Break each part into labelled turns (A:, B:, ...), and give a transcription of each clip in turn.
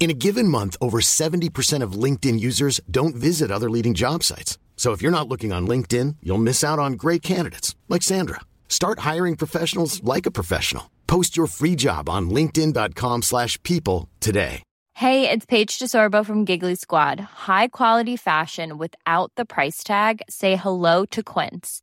A: In a given month, over 70% of LinkedIn users don't visit other leading job sites. So if you're not looking on LinkedIn, you'll miss out on great candidates like Sandra. Start hiring professionals like a professional. Post your free job on linkedin.com/people today.
B: Hey, it's Paige DeSorbo from Giggly Squad. High quality fashion without the price tag. Say hello to Quince.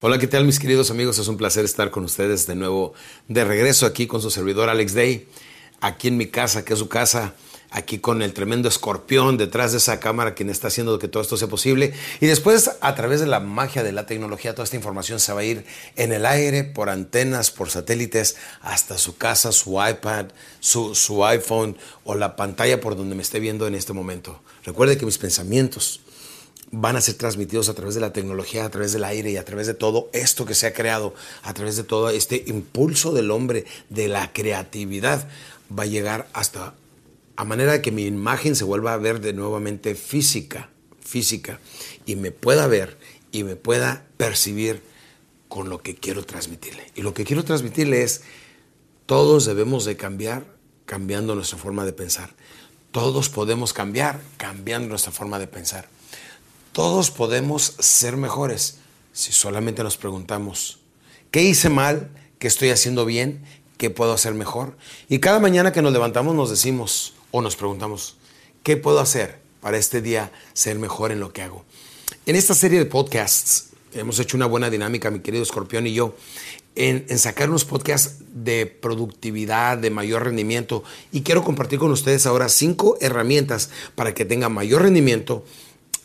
C: Hola, ¿qué tal mis queridos amigos? Es un placer estar con ustedes de nuevo de regreso aquí con su servidor Alex Day, aquí en mi casa, que es su casa, aquí con el tremendo escorpión detrás de esa cámara quien está haciendo que todo esto sea posible. Y después, a través de la magia de la tecnología, toda esta información se va a ir en el aire, por antenas, por satélites, hasta su casa, su iPad, su, su iPhone o la pantalla por donde me esté viendo en este momento. Recuerde que mis pensamientos van a ser transmitidos a través de la tecnología, a través del aire y a través de todo esto que se ha creado, a través de todo este impulso del hombre, de la creatividad, va a llegar hasta a manera de que mi imagen se vuelva a ver de nuevamente física, física, y me pueda ver y me pueda percibir con lo que quiero transmitirle. Y lo que quiero transmitirle es, todos debemos de cambiar cambiando nuestra forma de pensar. Todos podemos cambiar cambiando nuestra forma de pensar. Todos podemos ser mejores si solamente nos preguntamos, ¿qué hice mal? ¿Qué estoy haciendo bien? ¿Qué puedo hacer mejor? Y cada mañana que nos levantamos nos decimos o nos preguntamos, ¿qué puedo hacer para este día ser mejor en lo que hago? En esta serie de podcasts hemos hecho una buena dinámica, mi querido Escorpión y yo, en, sacar unos podcasts de productividad, de mayor rendimiento. Y quiero compartir con ustedes ahora cinco herramientas para que tengan mayor rendimiento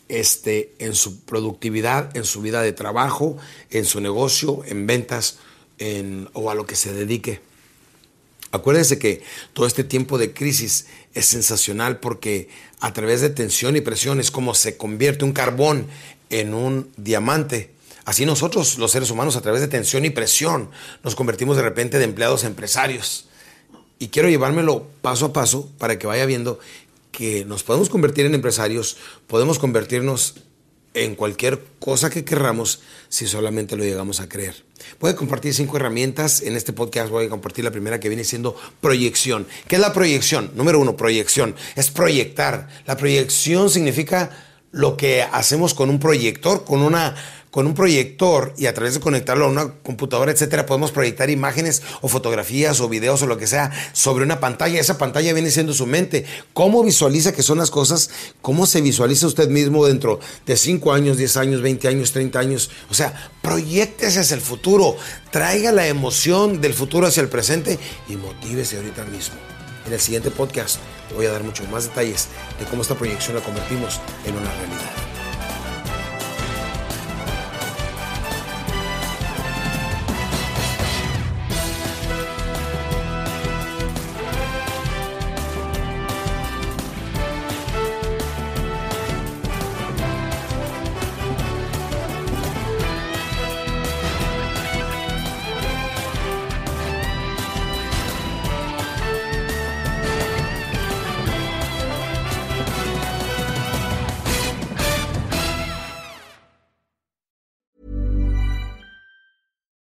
C: este, en su productividad, en su vida de trabajo, en su negocio, en ventas en, o a lo que se dedique. Acuérdense que todo este tiempo de crisis es sensacional porque a través de tensión y presión es como se convierte un carbón en un diamante. Así nosotros, los seres humanos, a través de tensión y presión, nos convertimos de repente de empleados a empresarios. Y quiero llevármelo paso a paso para que vaya viendo que nos podemos convertir en empresarios, podemos convertirnos en cualquier cosa que querramos si solamente lo llegamos a creer. Voy a compartir cinco herramientas. En este podcast voy a compartir la primera que viene siendo proyección. ¿Qué es la proyección? Número uno, proyección. Es proyectar. La proyección significa lo que hacemos con un proyector, con una con un proyector y a través de conectarlo a una computadora, etcétera, podemos proyectar imágenes o fotografías o videos o lo que sea sobre una pantalla. Esa pantalla viene siendo su mente. ¿Cómo visualiza que son las cosas? ¿Cómo se visualiza usted mismo dentro de 5 años, 10 años, 20 años, 30 años? O sea, proyectese hacia el futuro. Traiga la emoción del futuro hacia el presente y motívese ahorita mismo. En el siguiente podcast voy a dar muchos más detalles de cómo esta proyección la convertimos en una realidad.